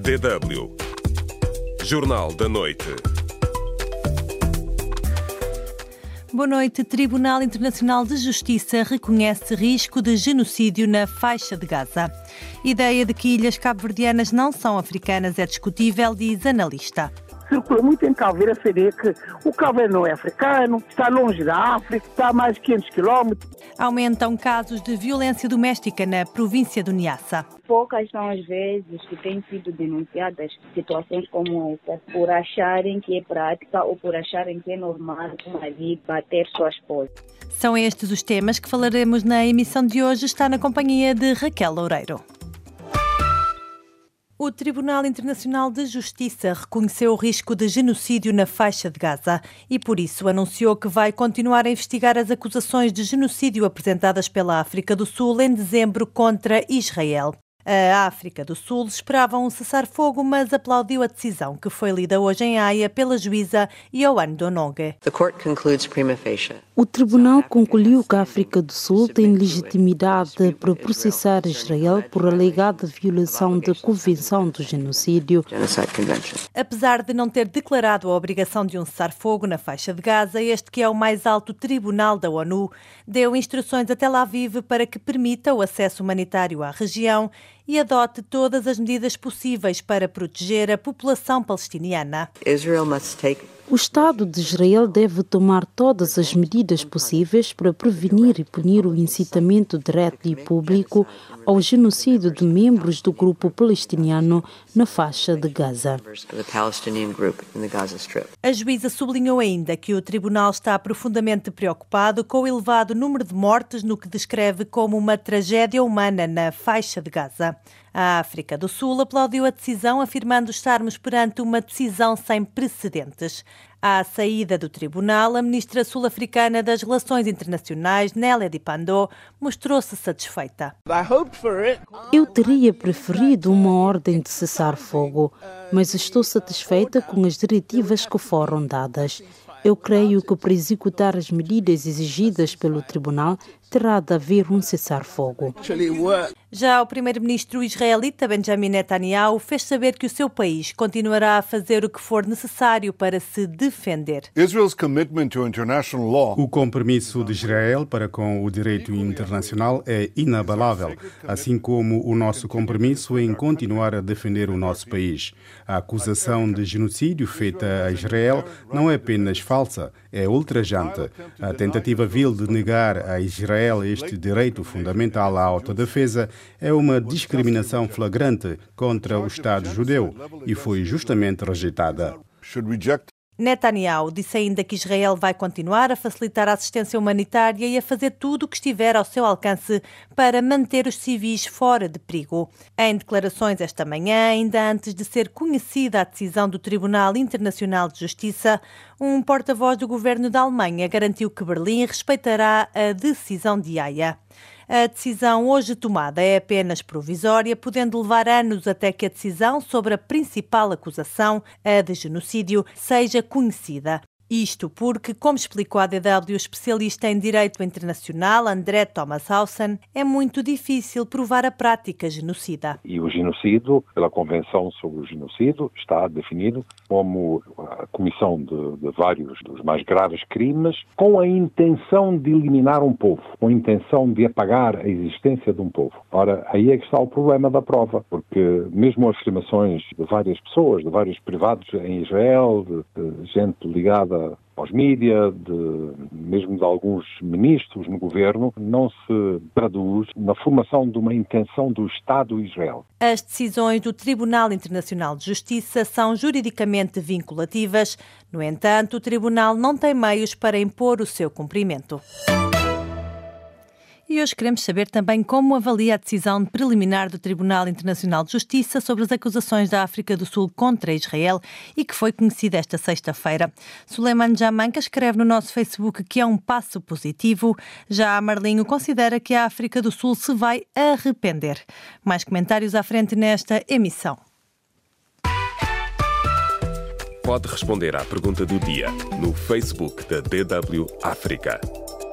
DW Jornal da Noite. Boa noite. Tribunal Internacional de Justiça reconhece risco de genocídio na faixa de Gaza. Ideia de que ilhas cabo-verdianas não são africanas é discutível, diz analista circula muito em Cabo Verde a saber que o Verde não é africano, está longe da África, está a mais de 500 quilómetros. Aumentam casos de violência doméstica na província do Niassa. Poucas são as vezes que têm sido denunciadas situações como essa, por acharem que é prática ou por acharem que é normal o marido bater sua esposa. São estes os temas que falaremos na emissão de hoje. Está na companhia de Raquel Loureiro. O Tribunal Internacional de Justiça reconheceu o risco de genocídio na faixa de Gaza e, por isso, anunciou que vai continuar a investigar as acusações de genocídio apresentadas pela África do Sul em dezembro contra Israel. A África do Sul esperava um cessar-fogo, mas aplaudiu a decisão que foi lida hoje em Haia pela juíza Ioane Donongue. O tribunal concluiu que a África do Sul tem legitimidade para processar Israel por alegada violação da Convenção do Genocídio. Apesar de não ter declarado a obrigação de um cessar-fogo na faixa de Gaza, este que é o mais alto tribunal da ONU, deu instruções a Tel Aviv para que permita o acesso humanitário à região e adote todas as medidas possíveis para proteger a população palestiniana. O Estado de Israel deve tomar todas as medidas possíveis para prevenir e punir o incitamento direto e público ao genocídio de membros do grupo palestiniano na faixa de Gaza. A juíza sublinhou ainda que o tribunal está profundamente preocupado com o elevado número de mortes no que descreve como uma tragédia humana na faixa de Gaza. A África do Sul aplaudiu a decisão, afirmando estarmos perante uma decisão sem precedentes. À saída do tribunal, a ministra sul-africana das Relações Internacionais, Nélia Di Pandô, mostrou-se satisfeita. Eu teria preferido uma ordem de cessar fogo, mas estou satisfeita com as diretivas que foram dadas. Eu creio que para executar as medidas exigidas pelo tribunal terá de haver um cessar-fogo. Já o primeiro-ministro israelita Benjamin Netanyahu fez saber que o seu país continuará a fazer o que for necessário para se defender. O compromisso de Israel para com o direito internacional é inabalável, assim como o nosso compromisso em continuar a defender o nosso país. A acusação de genocídio feita a Israel não é apenas falsa, é ultrajante. A tentativa vil de negar a Israel este direito fundamental à autodefesa é uma discriminação flagrante contra o Estado judeu e foi justamente rejeitada. Netanyahu disse ainda que Israel vai continuar a facilitar a assistência humanitária e a fazer tudo o que estiver ao seu alcance para manter os civis fora de perigo. Em declarações esta manhã, ainda antes de ser conhecida a decisão do Tribunal Internacional de Justiça, um porta-voz do governo da Alemanha garantiu que Berlim respeitará a decisão de Haia. A decisão hoje tomada é apenas provisória, podendo levar anos até que a decisão sobre a principal acusação, a de genocídio, seja conhecida. Isto porque, como explicou a DW o especialista em Direito Internacional, André Thomas Hausen, é muito difícil provar a prática genocida. E o genocídio, pela Convenção sobre o Genocídio, está definido como a comissão de, de vários dos mais graves crimes com a intenção de eliminar um povo, com a intenção de apagar a existência de um povo. Ora, aí é que está o problema da prova, porque mesmo afirmações de várias pessoas, de vários privados em Israel, de, de gente ligada de, mesmo de alguns ministros no governo, não se traduz na formação de uma intenção do Estado Israel. As decisões do Tribunal Internacional de Justiça são juridicamente vinculativas. No entanto, o Tribunal não tem meios para impor o seu cumprimento. E hoje queremos saber também como avalia a decisão preliminar do Tribunal Internacional de Justiça sobre as acusações da África do Sul contra Israel e que foi conhecida esta sexta-feira. Suleiman Jamanca escreve no nosso Facebook que é um passo positivo. Já Marlinho considera que a África do Sul se vai arrepender. Mais comentários à frente nesta emissão. Pode responder à pergunta do dia no Facebook da DW África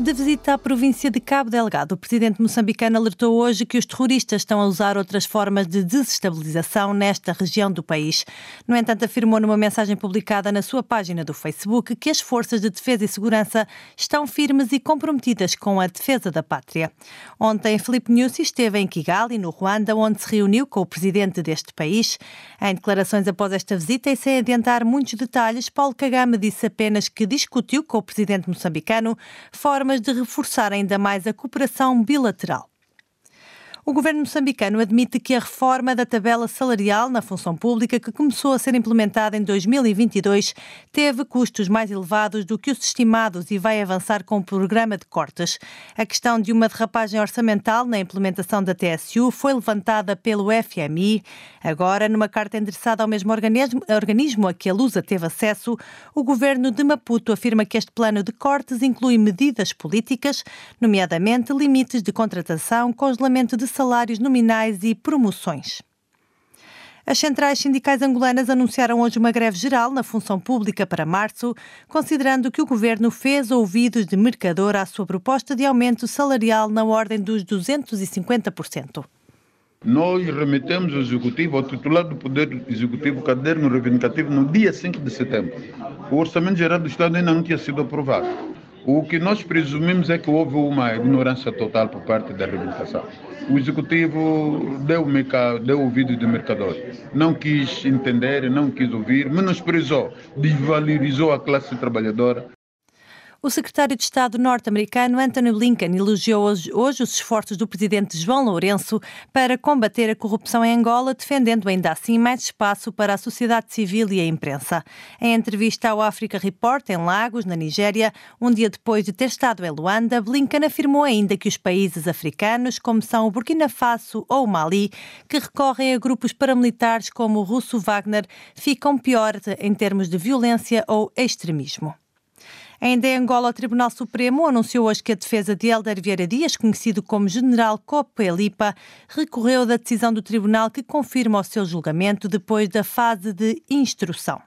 De visita à província de Cabo Delgado, o presidente moçambicano alertou hoje que os terroristas estão a usar outras formas de desestabilização nesta região do país. No entanto, afirmou numa mensagem publicada na sua página do Facebook que as forças de defesa e segurança estão firmes e comprometidas com a defesa da pátria. Ontem, Felipe Nussi esteve em Kigali, no Ruanda, onde se reuniu com o presidente deste país. Em declarações após esta visita e sem adiantar muitos detalhes, Paulo Kagame disse apenas que discutiu com o presidente moçambicano formas formas de reforçar ainda mais a cooperação bilateral. O governo moçambicano admite que a reforma da tabela salarial na função pública, que começou a ser implementada em 2022, teve custos mais elevados do que os estimados e vai avançar com o um programa de cortes. A questão de uma derrapagem orçamental na implementação da TSU foi levantada pelo FMI. Agora, numa carta endereçada ao mesmo organismo, organismo a que a Lusa teve acesso, o governo de Maputo afirma que este plano de cortes inclui medidas políticas, nomeadamente limites de contratação, congelamento de salários nominais e promoções. As centrais sindicais angolanas anunciaram hoje uma greve geral na função pública para março, considerando que o governo fez ouvidos de mercador à sua proposta de aumento salarial na ordem dos 250%. Nós remetemos ao Executivo, ao titular do Poder Executivo, o caderno reivindicativo, no dia 5 de setembro. O Orçamento Geral do Estado ainda não tinha sido aprovado. O que nós presumimos é que houve uma ignorância total por parte da reivindicação o executivo deu, deu ouvido de mercador. Não quis entender, não quis ouvir, menosprezou, desvalorizou a classe trabalhadora o secretário de Estado norte-americano Anthony Blinken elogiou hoje, hoje, os esforços do presidente João Lourenço para combater a corrupção em Angola, defendendo ainda assim mais espaço para a sociedade civil e a imprensa. Em entrevista ao Africa Report, em Lagos, na Nigéria, um dia depois de ter estado em Luanda, Blinken afirmou ainda que os países africanos, como são o Burkina Faso ou o Mali, que recorrem a grupos paramilitares como o russo Wagner, ficam pior em termos de violência ou extremismo. Ainda em Angola, o Tribunal Supremo anunciou hoje que a defesa de Helder Vieira Dias, conhecido como General Copelipa, recorreu da decisão do tribunal que confirma o seu julgamento depois da fase de instrução.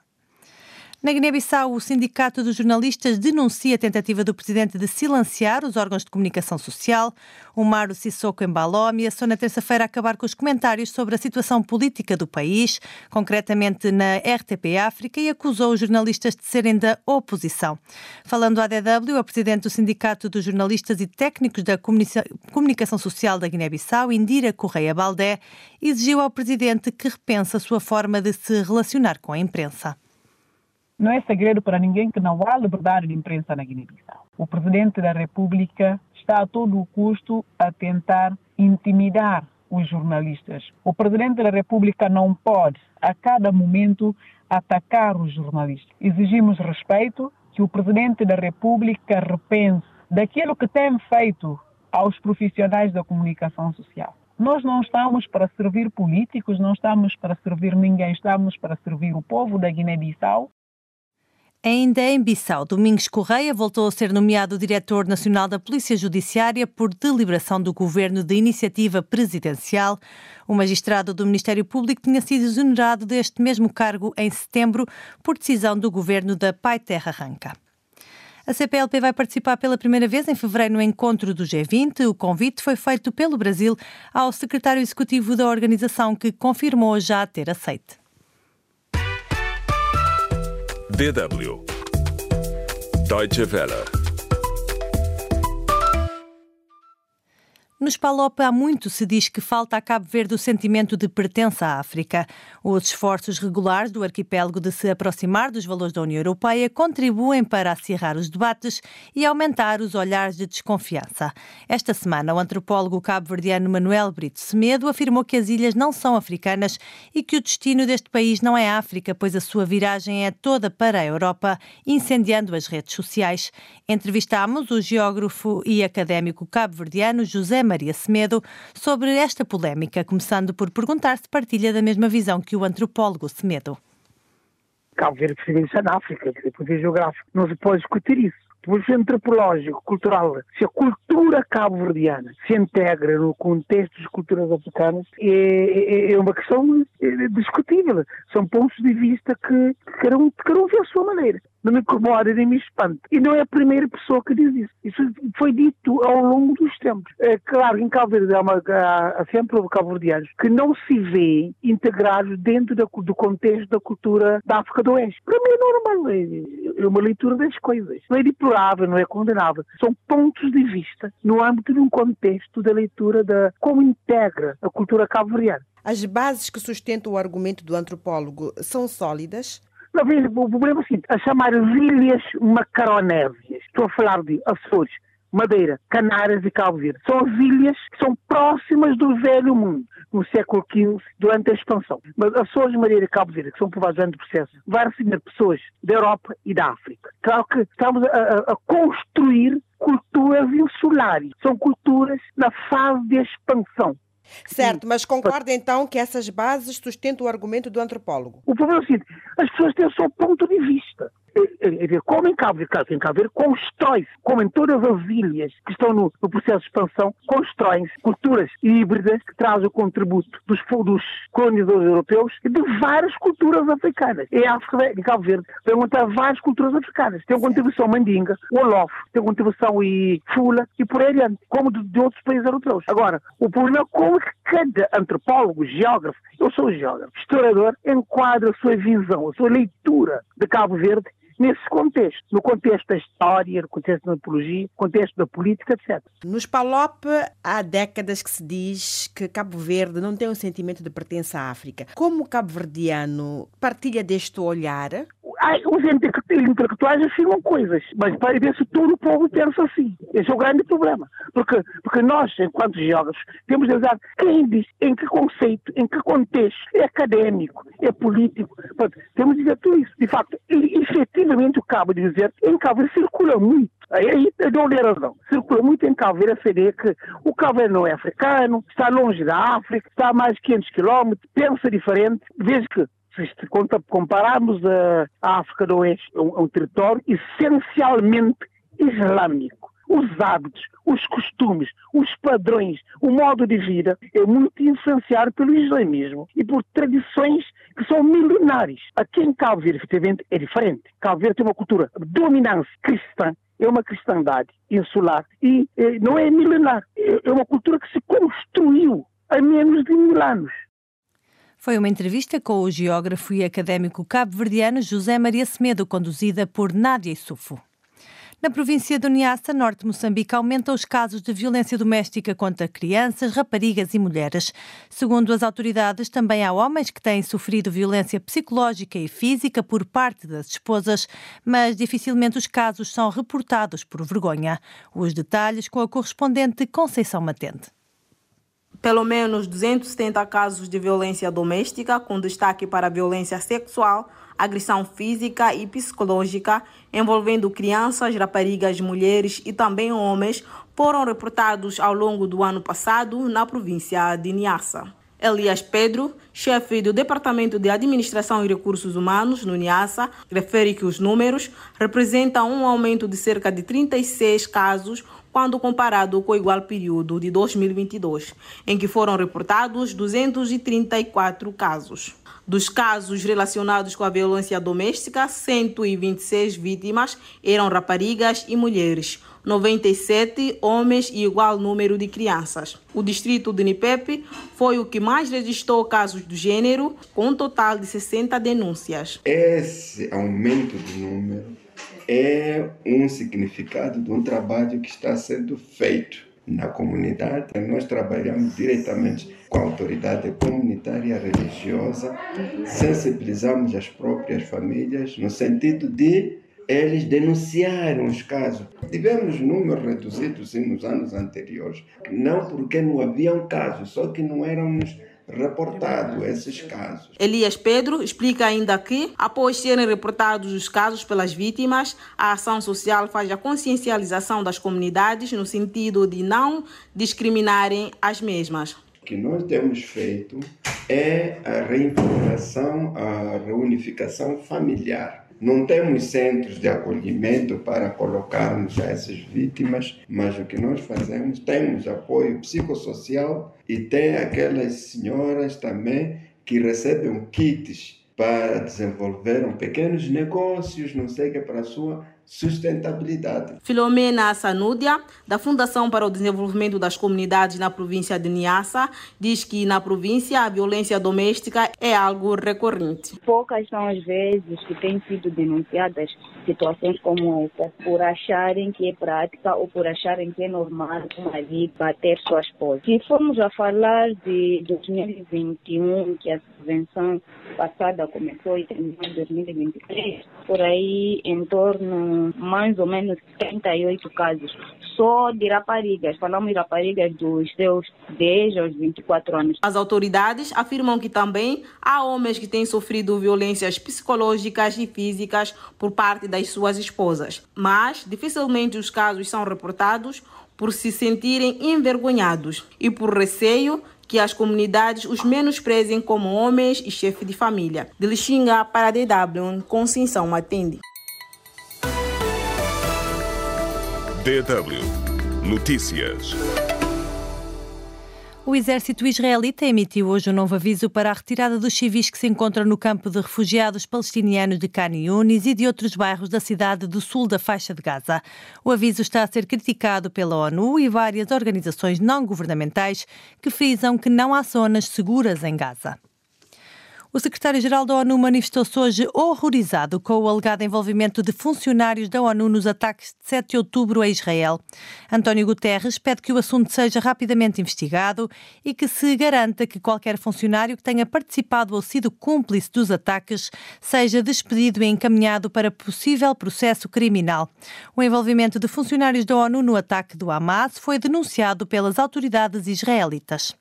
Na Guiné-Bissau, o Sindicato dos Jornalistas denuncia a tentativa do presidente de silenciar os órgãos de comunicação social. O Maro Sissoko embalou ameaçou na terça-feira acabar com os comentários sobre a situação política do país, concretamente na RTP África, e acusou os jornalistas de serem da oposição. Falando à DW, a presidente do Sindicato dos Jornalistas e Técnicos da Comunicação Social da Guiné-Bissau, Indira Correia Baldé, exigiu ao presidente que repense a sua forma de se relacionar com a imprensa. Não é segredo para ninguém que não há liberdade de imprensa na Guiné-Bissau. O presidente da República está a todo o custo a tentar intimidar os jornalistas. O presidente da República não pode, a cada momento, atacar os jornalistas. Exigimos respeito, que o presidente da República repense daquilo que tem feito aos profissionais da comunicação social. Nós não estamos para servir políticos, não estamos para servir ninguém, estamos para servir o povo da Guiné-Bissau Ainda em Bissau, Domingos Correia voltou a ser nomeado diretor nacional da Polícia Judiciária por deliberação do governo de iniciativa presidencial. O magistrado do Ministério Público tinha sido exonerado deste mesmo cargo em setembro por decisão do governo da Pai Terra Ranca. A CPLP vai participar pela primeira vez em fevereiro no encontro do G20. O convite foi feito pelo Brasil ao secretário executivo da organização, que confirmou já ter aceite. DW Deutsche Welle Nos PALOP há muito se diz que falta a Cabo Verde o sentimento de pertença à África. Os esforços regulares do arquipélago de se aproximar dos valores da União Europeia contribuem para acirrar os debates e aumentar os olhares de desconfiança. Esta semana, o antropólogo cabo-verdiano Manuel Brito Semedo afirmou que as ilhas não são africanas e que o destino deste país não é África, pois a sua viragem é toda para a Europa, incendiando as redes sociais. Entrevistámos o geógrafo e académico cabo-verdiano José Maria Maria Semedo sobre esta polémica, começando por perguntar se partilha da mesma visão que o antropólogo Semedo. Cabo Verde pertence na África, do ponto de geográfico. Não se pode discutir isso. Do ponto antropológico, cultural, se a cultura cabo-verdiana se integra no contexto das culturas africanas, é, é, é uma questão é, discutível. São pontos de vista que cada um, cada um vê a sua maneira. Não me incomoda nem me espanta. E não é a primeira pessoa que diz isso. Isso foi dito ao longo dos tempos. É claro, em Cabo Verde há, uma, há sempre cabo-verdianos que não se vê integrados dentro da, do contexto da cultura da África do Oeste. Para mim é normal, é, é uma leitura das coisas. Não é deplorável, não é condenável. São pontos de vista no âmbito de um contexto da leitura da como integra a cultura cabo-verdiana. As bases que sustentam o argumento do antropólogo são sólidas? Não, o problema é o seguinte, a chamar ilhas macaronésias, estou a falar de Açores, Madeira, Canárias e Cabo Verde. São as ilhas que são próximas do velho mundo, no século XV, durante a expansão. Mas Açores, Madeira e Cabo Verde, que são povoados durante o processo, vai receber pessoas da Europa e da África. Claro que estamos a, a construir culturas insulares. São culturas na fase de expansão. Certo, mas concorda então que essas bases sustentam o argumento do antropólogo? O problema é o seguinte: as pessoas têm o seu ponto de vista. É, é, é como em Cabo Verde, em Cabo Verde constrói-se, como em todas as ilhas que estão no, no processo de expansão, constroem-se culturas híbridas que trazem o contributo dos, dos colonizadores europeus e de várias culturas africanas. Em África, em Cabo Verde, encontrar várias culturas africanas. Tem uma contribuição mandinga, o Olof, tem uma contribuição e Fula e por aí adiante, como de, de outros países europeus. Agora, o problema é como que cada antropólogo, geógrafo, eu sou geógrafo, historiador, enquadra a sua visão, a sua leitura de Cabo Verde nesse contexto, no contexto da história, no contexto da antropologia, no contexto da política, etc. Nos PALOP há décadas que se diz que Cabo Verde não tem um sentimento de pertença à África. Como o cabo-verdiano partilha deste olhar? Os intelectuais afirmam coisas, mas para ver se todo o povo pensa assim. Esse é o grande problema. Porque, porque nós, enquanto geógrafos, temos de usar quem diz, em que conceito, em que contexto, é acadêmico, é político. Temos de dizer tudo isso. De facto, efetivamente o cabo de dizer, em Cabo circula muito Aí eu dou-lhe razão. Circula muito em Cabo Verde a CD que o Verde não é africano, está longe da África, está a mais de 500 quilómetros, pensa diferente. Veja que se compararmos a, África do Oeste, é um, é um território essencialmente islâmico. Os hábitos, os costumes, os padrões, o modo de vida é muito influenciado pelo islamismo e por tradições que são milenares. Aqui em Cabo Verde, efetivamente, é diferente. Cabo Verde tem uma cultura de dominância cristã, é uma cristandade insular e eh, não é milenar, é, é uma cultura que se construiu há menos de mil anos. Foi uma entrevista com o geógrafo e académico cabo-verdiano José Maria Semedo, conduzida por Nádia Isufo. Na província do Niassa, norte de Moçambique, aumentam os casos de violência doméstica contra crianças, raparigas e mulheres. Segundo as autoridades, também há homens que têm sofrido violência psicológica e física por parte das esposas, mas dificilmente os casos são reportados por vergonha. Os detalhes com a correspondente Conceição Matente pelo menos 270 casos de violência doméstica, com destaque para violência sexual, agressão física e psicológica, envolvendo crianças, raparigas, mulheres e também homens, foram reportados ao longo do ano passado na província de Niassa. Elias Pedro, chefe do Departamento de Administração e Recursos Humanos no Niassa, refere que os números representam um aumento de cerca de 36 casos quando comparado com o igual período de 2022, em que foram reportados 234 casos. Dos casos relacionados com a violência doméstica, 126 vítimas eram raparigas e mulheres, 97 homens e igual número de crianças. O distrito de Nipepe foi o que mais registrou casos do gênero, com um total de 60 denúncias. Esse aumento de número é um significado de um trabalho que está sendo feito na comunidade. Nós trabalhamos diretamente com a autoridade comunitária religiosa, sensibilizamos as próprias famílias no sentido de eles denunciarem os casos. Tivemos números reduzidos nos anos anteriores, não porque não haviam casos, só que não éramos reportado esses casos. Elias Pedro explica ainda que, após serem reportados os casos pelas vítimas, a ação social faz a consciencialização das comunidades no sentido de não discriminarem as mesmas. O que nós temos feito é a reintegração, a reunificação familiar Não temos centros de acolhimento para colocarmos a essas vítimas, mas o que nós fazemos, temos apoio psicossocial e tem aquelas senhoras também que recebem kits para desenvolver pequenos negócios, não sei o que, para a sua sustentabilidade. Filomena Sanúdia, da Fundação para o Desenvolvimento das Comunidades na província de Niassa, diz que na província a violência doméstica é algo recorrente. Poucas são as vezes que têm sido denunciadas situações como essa, por acharem que é prática ou por acharem que é normal o marido bater sua esposa. Se formos a falar de 2021, que a subvenção passada começou e terminou em 2023, por aí em torno mais ou menos 38 casos só de raparigas. Falamos de raparigas dos seus 10 aos 24 anos. As autoridades afirmam que também há homens que têm sofrido violências psicológicas e físicas por parte das suas esposas, mas dificilmente os casos são reportados por se sentirem envergonhados e por receio que as comunidades os menosprezem como homens e chefe de família. De Lixinga para a DW, Conceição atende. DW Notícias. O exército israelita emitiu hoje um novo aviso para a retirada dos civis que se encontram no campo de refugiados palestinianos de Khan Yunis e de outros bairros da cidade do sul da faixa de Gaza. O aviso está a ser criticado pela ONU e várias organizações não governamentais que frisam que não há zonas seguras em Gaza. O secretário-geral da ONU manifestou-se hoje horrorizado com o alegado envolvimento de funcionários da ONU nos ataques de 7 de outubro a Israel. António Guterres pede que o assunto seja rapidamente investigado e que se garanta que qualquer funcionário que tenha participado ou sido cúmplice dos ataques seja despedido e encaminhado para possível processo criminal. O envolvimento de funcionários da ONU no ataque do Hamas foi denunciado pelas autoridades israelitas.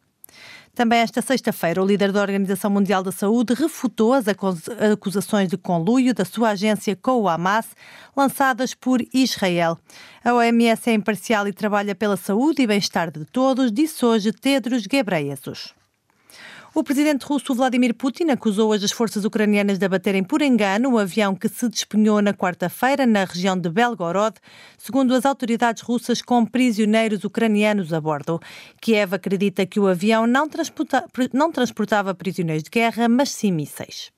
Também esta sexta-feira, o líder da Organização Mundial da Saúde refutou as acusações de conluio da sua agência com o Hamas, lançadas por Israel. A OMS é imparcial e trabalha pela saúde e bem-estar de todos, disse hoje Tedros Ghebreyesus. O presidente russo Vladimir Putin acusou hoje as forças ucranianas de abaterem por engano o avião que se despenhou na quarta-feira na região de Belgorod, segundo as autoridades russas, com prisioneiros ucranianos a bordo. Kiev acredita que o avião não transportava prisioneiros de guerra, mas sim mísseis.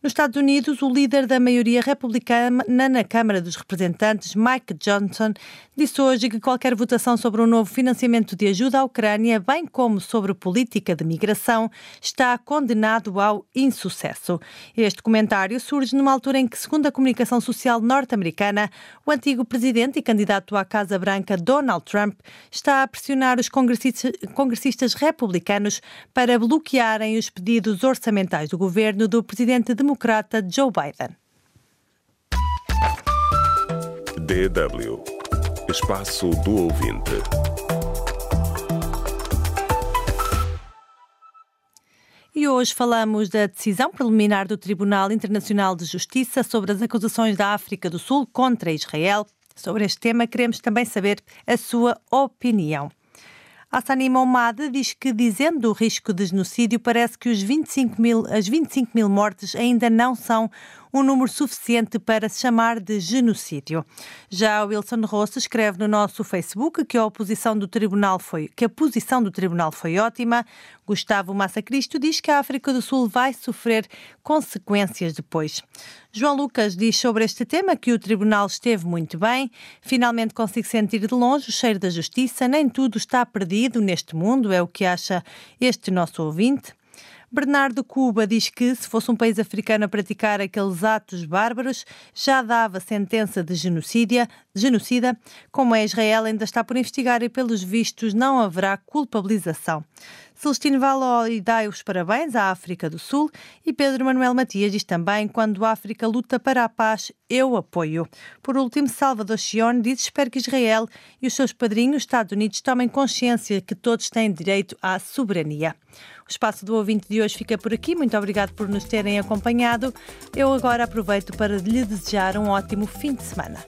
Nos Estados Unidos, o líder da maioria republicana na Câmara dos Representantes, Mike Johnson, disse hoje que qualquer votação sobre um novo financiamento de ajuda à Ucrânia, bem como sobre política de migração, está condenado ao insucesso. Este comentário surge numa altura em que, segundo a comunicação social norte-americana, o antigo presidente e candidato à Casa Branca, Donald Trump, está a pressionar os congressistas, congressistas republicanos para bloquearem os pedidos orçamentais do governo do presidente de democrata Joe Biden. DW Espaço do Ouvinte. E hoje falamos da decisão preliminar do Tribunal Internacional de Justiça sobre as acusações da África do Sul contra Israel. Sobre este tema, queremos também saber a sua opinião. Hassani Momad diz que, dizendo o risco de genocídio, parece que os 25 mil, as 25 mil mortes ainda não são um número suficiente para se chamar de genocídio. Já Wilson Rosso escreve no nosso Facebook que a oposição do tribunal foi que a posição do tribunal foi ótima. Gustavo Massa Cristo diz que a África do Sul vai sofrer consequências depois. João Lucas diz sobre este tema que o tribunal esteve muito bem, finalmente consigo sentir de longe o cheiro da justiça, nem tudo está perdido neste mundo, é o que acha este nosso ouvinte. Bernardo Cuba diz que, se fosse um país africano a praticar aqueles atos bárbaros, já dava sentença de genocídia, genocida. Como é Israel, ainda está por investigar e, pelos vistos, não haverá culpabilização. Celestino Valói dá os parabéns à África do Sul e Pedro Manuel Matias diz também quando a África luta para a paz, eu apoio. Por último, Salvador Chione diz espero que Israel e os seus padrinhos, Estados Unidos, tomem consciência que todos têm direito à soberania. O espaço do ouvinte de hoje fica por aqui. Muito obrigado por nos terem acompanhado. Eu agora aproveito para lhe desejar um ótimo fim de semana.